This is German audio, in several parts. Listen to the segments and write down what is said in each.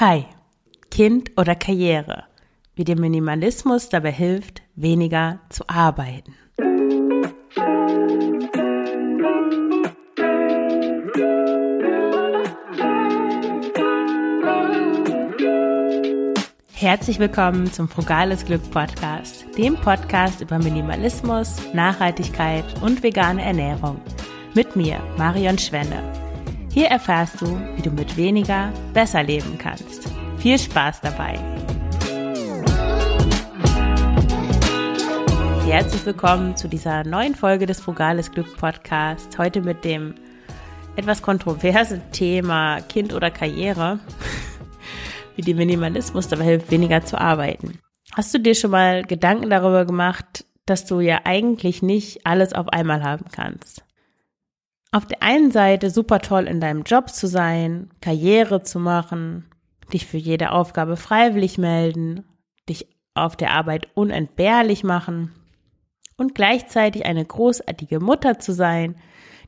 Hi, Kind oder Karriere, wie dir Minimalismus dabei hilft, weniger zu arbeiten. Herzlich willkommen zum Frugales Glück Podcast, dem Podcast über Minimalismus, Nachhaltigkeit und vegane Ernährung. Mit mir, Marion Schwenne. Hier erfährst du, wie du mit weniger besser leben kannst. Viel Spaß dabei! Herzlich willkommen zu dieser neuen Folge des Frugales Glück Podcast. Heute mit dem etwas kontroversen Thema Kind oder Karriere, wie die Minimalismus dabei hilft, weniger zu arbeiten. Hast du dir schon mal Gedanken darüber gemacht, dass du ja eigentlich nicht alles auf einmal haben kannst? Auf der einen Seite super toll in deinem Job zu sein, Karriere zu machen, dich für jede Aufgabe freiwillig melden, dich auf der Arbeit unentbehrlich machen und gleichzeitig eine großartige Mutter zu sein,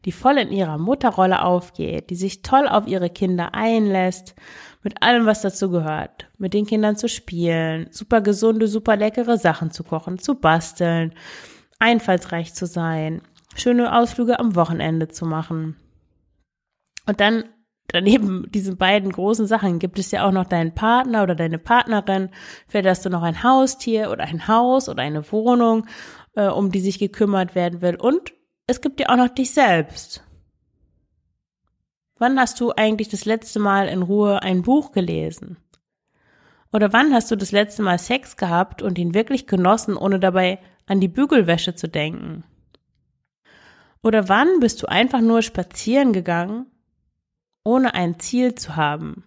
die voll in ihrer Mutterrolle aufgeht, die sich toll auf ihre Kinder einlässt, mit allem, was dazu gehört, mit den Kindern zu spielen, super gesunde, super leckere Sachen zu kochen, zu basteln, einfallsreich zu sein, schöne Ausflüge am Wochenende zu machen. Und dann daneben diesen beiden großen Sachen gibt es ja auch noch deinen Partner oder deine Partnerin. Vielleicht hast du noch ein Haustier oder ein Haus oder eine Wohnung, äh, um die sich gekümmert werden will. Und es gibt ja auch noch dich selbst. Wann hast du eigentlich das letzte Mal in Ruhe ein Buch gelesen? Oder wann hast du das letzte Mal Sex gehabt und ihn wirklich genossen, ohne dabei an die Bügelwäsche zu denken? Oder wann bist du einfach nur spazieren gegangen, ohne ein Ziel zu haben?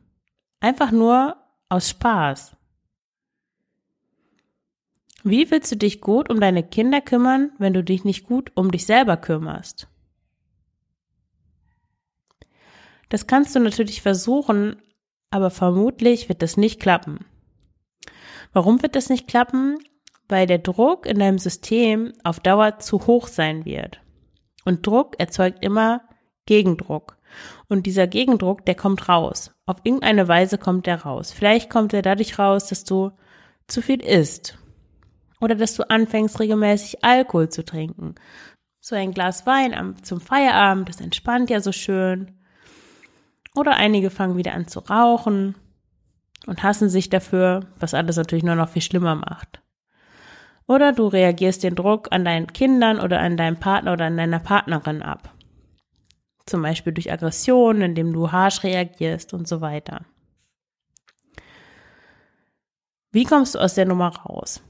Einfach nur aus Spaß. Wie willst du dich gut um deine Kinder kümmern, wenn du dich nicht gut um dich selber kümmerst? Das kannst du natürlich versuchen, aber vermutlich wird das nicht klappen. Warum wird das nicht klappen? Weil der Druck in deinem System auf Dauer zu hoch sein wird. Und Druck erzeugt immer Gegendruck. Und dieser Gegendruck, der kommt raus. Auf irgendeine Weise kommt der raus. Vielleicht kommt er dadurch raus, dass du zu viel isst. Oder dass du anfängst, regelmäßig Alkohol zu trinken. So ein Glas Wein am, zum Feierabend, das entspannt ja so schön. Oder einige fangen wieder an zu rauchen und hassen sich dafür, was alles natürlich nur noch viel schlimmer macht. Oder du reagierst den Druck an deinen Kindern oder an deinem Partner oder an deiner Partnerin ab. Zum Beispiel durch Aggression, indem du harsch reagierst und so weiter. Wie kommst du aus der Nummer raus?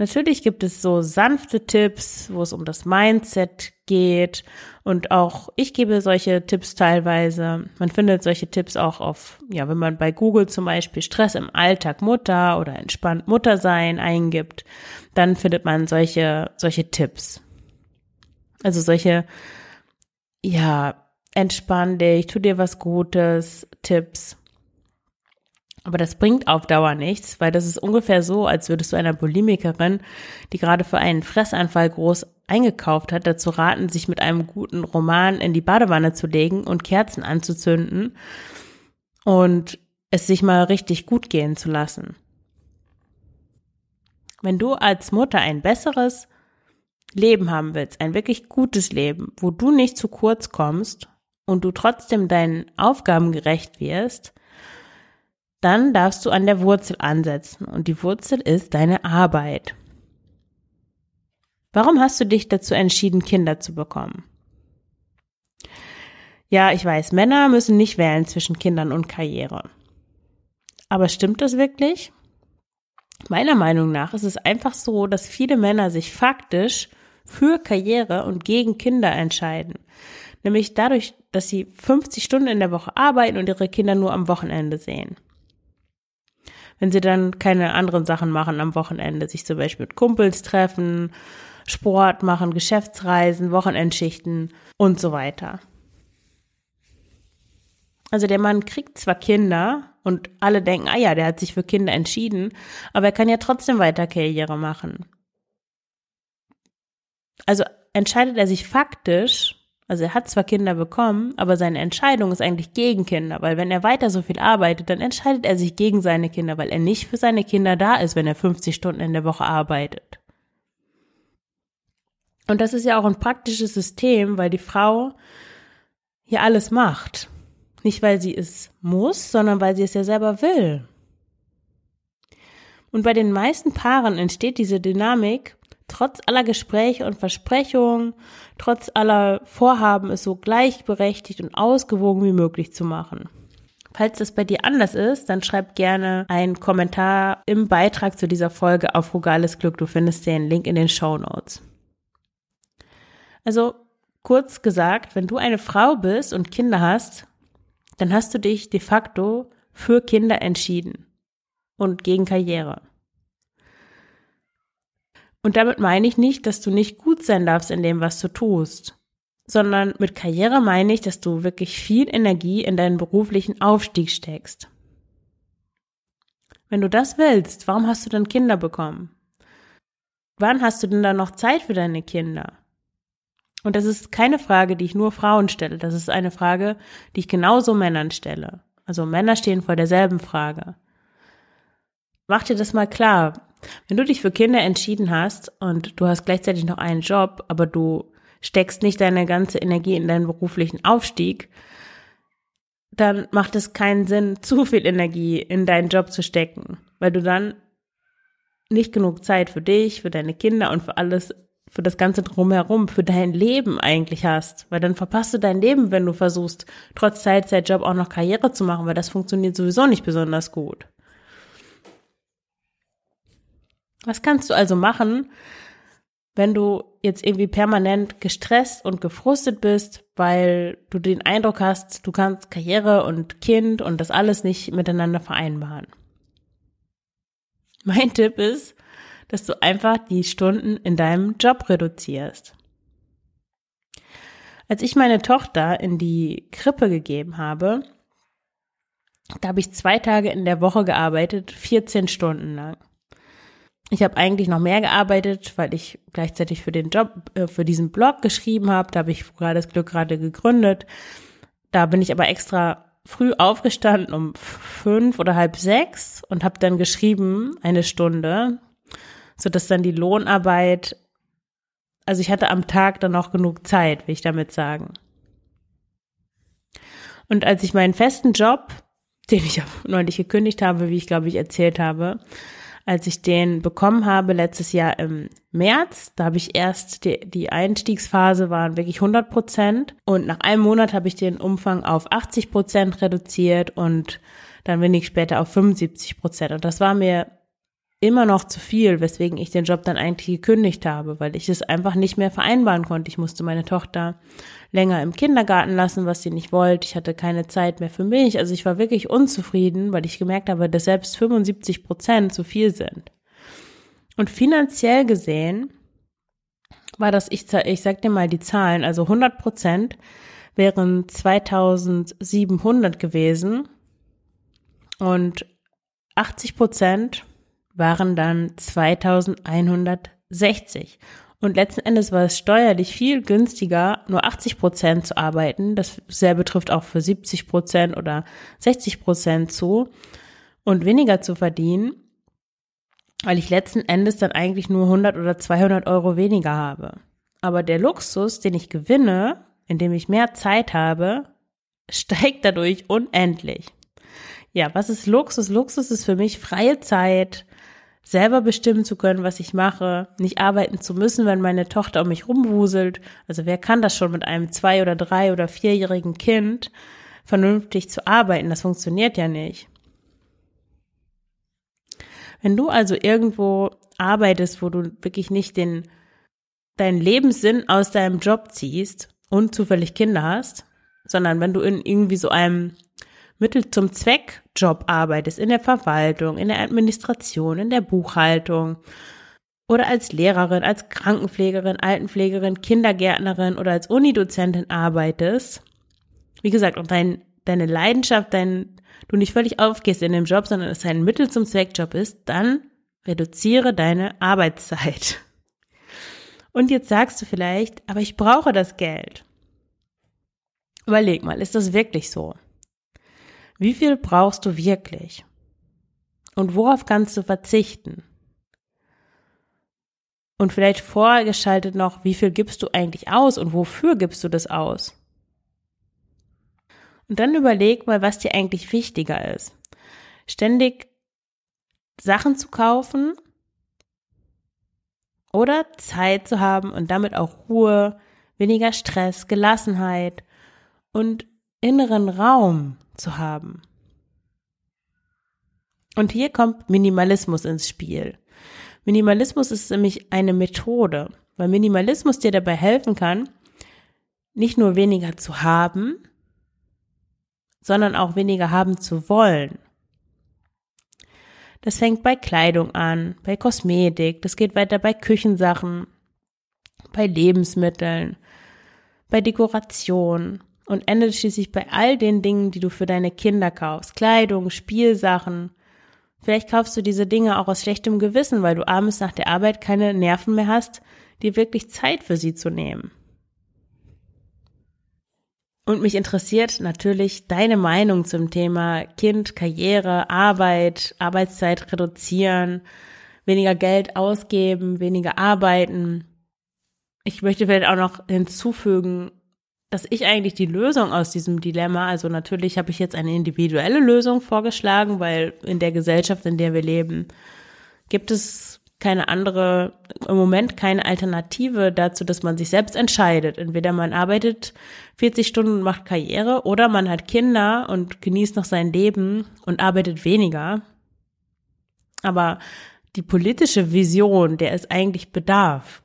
Natürlich gibt es so sanfte Tipps, wo es um das Mindset geht. Und auch ich gebe solche Tipps teilweise. Man findet solche Tipps auch auf, ja, wenn man bei Google zum Beispiel Stress im Alltag Mutter oder entspannt Mutter sein eingibt, dann findet man solche, solche Tipps. Also solche, ja, entspann dich, tu dir was Gutes, Tipps. Aber das bringt auf Dauer nichts, weil das ist ungefähr so, als würdest du einer Bulimikerin, die gerade für einen Fressanfall groß eingekauft hat, dazu raten, sich mit einem guten Roman in die Badewanne zu legen und Kerzen anzuzünden und es sich mal richtig gut gehen zu lassen. Wenn du als Mutter ein besseres Leben haben willst, ein wirklich gutes Leben, wo du nicht zu kurz kommst und du trotzdem deinen Aufgaben gerecht wirst, dann darfst du an der Wurzel ansetzen und die Wurzel ist deine Arbeit. Warum hast du dich dazu entschieden, Kinder zu bekommen? Ja, ich weiß, Männer müssen nicht wählen zwischen Kindern und Karriere. Aber stimmt das wirklich? Meiner Meinung nach ist es einfach so, dass viele Männer sich faktisch für Karriere und gegen Kinder entscheiden. Nämlich dadurch, dass sie 50 Stunden in der Woche arbeiten und ihre Kinder nur am Wochenende sehen wenn sie dann keine anderen Sachen machen am Wochenende, sich zum Beispiel mit Kumpels treffen, Sport machen, Geschäftsreisen, Wochenendschichten und so weiter. Also der Mann kriegt zwar Kinder und alle denken, ah ja, der hat sich für Kinder entschieden, aber er kann ja trotzdem weiter Karriere machen. Also entscheidet er sich faktisch, Also er hat zwar Kinder bekommen, aber seine Entscheidung ist eigentlich gegen Kinder, weil wenn er weiter so viel arbeitet, dann entscheidet er sich gegen seine Kinder, weil er nicht für seine Kinder da ist, wenn er 50 Stunden in der Woche arbeitet. Und das ist ja auch ein praktisches System, weil die Frau hier alles macht. Nicht, weil sie es muss, sondern weil sie es ja selber will. Und bei den meisten Paaren entsteht diese Dynamik, trotz aller Gespräche und Versprechungen, trotz aller Vorhaben, es so gleichberechtigt und ausgewogen wie möglich zu machen. Falls das bei dir anders ist, dann schreib gerne einen Kommentar im Beitrag zu dieser Folge auf Frugales Glück. Du findest den Link in den Show Notes. Also kurz gesagt, wenn du eine Frau bist und Kinder hast, dann hast du dich de facto für Kinder entschieden und gegen Karriere. Und damit meine ich nicht, dass du nicht gut sein darfst in dem, was du tust, sondern mit Karriere meine ich, dass du wirklich viel Energie in deinen beruflichen Aufstieg steckst. Wenn du das willst, warum hast du dann Kinder bekommen? Wann hast du denn dann noch Zeit für deine Kinder? Und das ist keine Frage, die ich nur Frauen stelle. Das ist eine Frage, die ich genauso Männern stelle. Also Männer stehen vor derselben Frage. Mach dir das mal klar. Wenn du dich für Kinder entschieden hast und du hast gleichzeitig noch einen Job, aber du steckst nicht deine ganze Energie in deinen beruflichen Aufstieg, dann macht es keinen Sinn, zu viel Energie in deinen Job zu stecken, weil du dann nicht genug Zeit für dich, für deine Kinder und für alles, für das Ganze drumherum, für dein Leben eigentlich hast. Weil dann verpasst du dein Leben, wenn du versuchst, trotz Teilzeitjob auch noch Karriere zu machen, weil das funktioniert sowieso nicht besonders gut. Was kannst du also machen, wenn du jetzt irgendwie permanent gestresst und gefrustet bist, weil du den Eindruck hast, du kannst Karriere und Kind und das alles nicht miteinander vereinbaren? Mein Tipp ist, dass du einfach die Stunden in deinem Job reduzierst. Als ich meine Tochter in die Krippe gegeben habe, da habe ich zwei Tage in der Woche gearbeitet, 14 Stunden lang. Ich habe eigentlich noch mehr gearbeitet, weil ich gleichzeitig für den Job, äh, für diesen Blog geschrieben habe. Da habe ich gerade das Glück gerade gegründet. Da bin ich aber extra früh aufgestanden um fünf oder halb sechs und habe dann geschrieben eine Stunde, so dass dann die Lohnarbeit, also ich hatte am Tag dann noch genug Zeit, will ich damit sagen. Und als ich meinen festen Job, den ich neulich gekündigt habe, wie ich glaube ich erzählt habe, als ich den bekommen habe letztes Jahr im März, da habe ich erst die, die Einstiegsphase waren wirklich 100 Prozent. Und nach einem Monat habe ich den Umfang auf 80 Prozent reduziert und dann wenig später auf 75 Prozent. Und das war mir immer noch zu viel, weswegen ich den Job dann eigentlich gekündigt habe, weil ich es einfach nicht mehr vereinbaren konnte. Ich musste meine Tochter länger im Kindergarten lassen, was sie nicht wollte. Ich hatte keine Zeit mehr für mich. Also ich war wirklich unzufrieden, weil ich gemerkt habe, dass selbst 75 Prozent zu viel sind. Und finanziell gesehen war das, ich, ich sag dir mal die Zahlen, also 100 Prozent wären 2700 gewesen und 80 Prozent waren dann 2160. Und letzten Endes war es steuerlich viel günstiger, nur 80 Prozent zu arbeiten. Das sehr betrifft auch für 70 Prozent oder 60 Prozent zu und weniger zu verdienen, weil ich letzten Endes dann eigentlich nur 100 oder 200 Euro weniger habe. Aber der Luxus, den ich gewinne, indem ich mehr Zeit habe, steigt dadurch unendlich. Ja, was ist Luxus? Luxus ist für mich freie Zeit, selber bestimmen zu können, was ich mache, nicht arbeiten zu müssen, wenn meine Tochter um mich rumwuselt. Also wer kann das schon mit einem zwei- oder drei- oder vierjährigen Kind vernünftig zu arbeiten? Das funktioniert ja nicht. Wenn du also irgendwo arbeitest, wo du wirklich nicht den, deinen Lebenssinn aus deinem Job ziehst und zufällig Kinder hast, sondern wenn du in irgendwie so einem Mittel zum Zweck Job arbeitest, in der Verwaltung, in der Administration, in der Buchhaltung oder als Lehrerin, als Krankenpflegerin, Altenpflegerin, Kindergärtnerin oder als Unidozentin arbeitest, wie gesagt, und dein, deine Leidenschaft, dein, du nicht völlig aufgehst in dem Job, sondern es ein Mittel zum Zweckjob ist, dann reduziere deine Arbeitszeit. Und jetzt sagst du vielleicht, aber ich brauche das Geld. Überleg mal, ist das wirklich so? Wie viel brauchst du wirklich? Und worauf kannst du verzichten? Und vielleicht vorgeschaltet noch, wie viel gibst du eigentlich aus und wofür gibst du das aus? Und dann überleg mal, was dir eigentlich wichtiger ist. Ständig Sachen zu kaufen oder Zeit zu haben und damit auch Ruhe, weniger Stress, Gelassenheit und inneren Raum zu haben. Und hier kommt Minimalismus ins Spiel. Minimalismus ist nämlich eine Methode, weil Minimalismus dir dabei helfen kann, nicht nur weniger zu haben, sondern auch weniger haben zu wollen. Das fängt bei Kleidung an, bei Kosmetik, das geht weiter bei Küchensachen, bei Lebensmitteln, bei Dekoration und endet schließlich bei all den Dingen, die du für deine Kinder kaufst. Kleidung, Spielsachen. Vielleicht kaufst du diese Dinge auch aus schlechtem Gewissen, weil du abends nach der Arbeit keine Nerven mehr hast, dir wirklich Zeit für sie zu nehmen. Und mich interessiert natürlich deine Meinung zum Thema Kind, Karriere, Arbeit, Arbeitszeit reduzieren, weniger Geld ausgeben, weniger arbeiten. Ich möchte vielleicht auch noch hinzufügen, dass ich eigentlich die Lösung aus diesem Dilemma, also natürlich habe ich jetzt eine individuelle Lösung vorgeschlagen, weil in der Gesellschaft, in der wir leben, gibt es keine andere, im Moment keine Alternative dazu, dass man sich selbst entscheidet. Entweder man arbeitet 40 Stunden und macht Karriere oder man hat Kinder und genießt noch sein Leben und arbeitet weniger. Aber die politische Vision, der es eigentlich bedarf,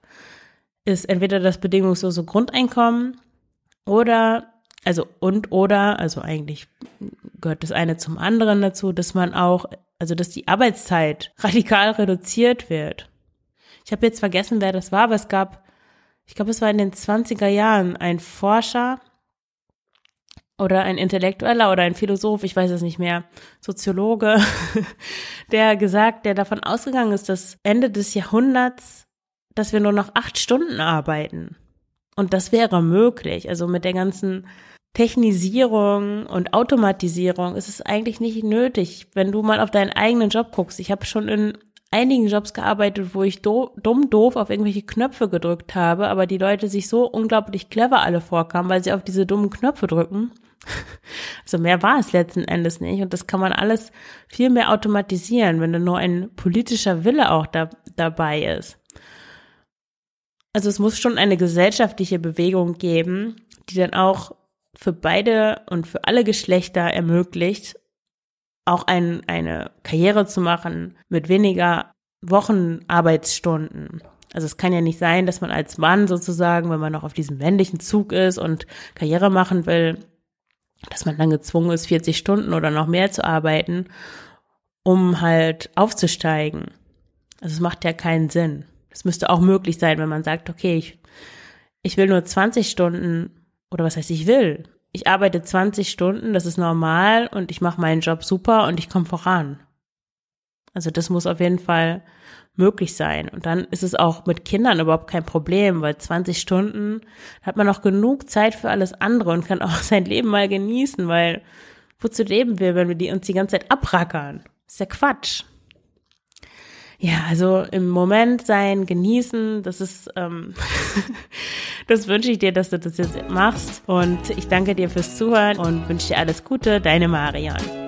ist entweder das bedingungslose Grundeinkommen oder, also und oder, also eigentlich gehört das eine zum anderen dazu, dass man auch also dass die Arbeitszeit radikal reduziert wird. Ich habe jetzt vergessen, wer das war, aber es gab, ich glaube, es war in den 20er Jahren ein Forscher oder ein Intellektueller oder ein Philosoph, ich weiß es nicht mehr, Soziologe, der gesagt, der davon ausgegangen ist, dass Ende des Jahrhunderts, dass wir nur noch acht Stunden arbeiten. Und das wäre möglich. Also mit der ganzen Technisierung und Automatisierung ist es eigentlich nicht nötig, wenn du mal auf deinen eigenen Job guckst. Ich habe schon in einigen Jobs gearbeitet, wo ich do, dumm doof auf irgendwelche Knöpfe gedrückt habe, aber die Leute sich so unglaublich clever alle vorkamen, weil sie auf diese dummen Knöpfe drücken. Also mehr war es letzten Endes nicht und das kann man alles viel mehr automatisieren, wenn da nur ein politischer Wille auch da, dabei ist. Also es muss schon eine gesellschaftliche Bewegung geben, die dann auch für beide und für alle Geschlechter ermöglicht, auch ein, eine Karriere zu machen mit weniger Wochenarbeitsstunden. Also es kann ja nicht sein, dass man als Mann sozusagen, wenn man noch auf diesem männlichen Zug ist und Karriere machen will, dass man dann gezwungen ist, 40 Stunden oder noch mehr zu arbeiten, um halt aufzusteigen. Also es macht ja keinen Sinn. Es müsste auch möglich sein, wenn man sagt, okay, ich, ich will nur 20 Stunden oder was heißt ich will? Ich arbeite 20 Stunden, das ist normal und ich mache meinen Job super und ich komme voran. Also das muss auf jeden Fall möglich sein. Und dann ist es auch mit Kindern überhaupt kein Problem, weil 20 Stunden hat man noch genug Zeit für alles andere und kann auch sein Leben mal genießen, weil wozu leben wir, wenn wir die uns die ganze Zeit abrackern? ist ja Quatsch. Ja, also im Moment sein, genießen, das ist, ähm, das wünsche ich dir, dass du das jetzt machst. Und ich danke dir fürs Zuhören und wünsche dir alles Gute, deine Marian.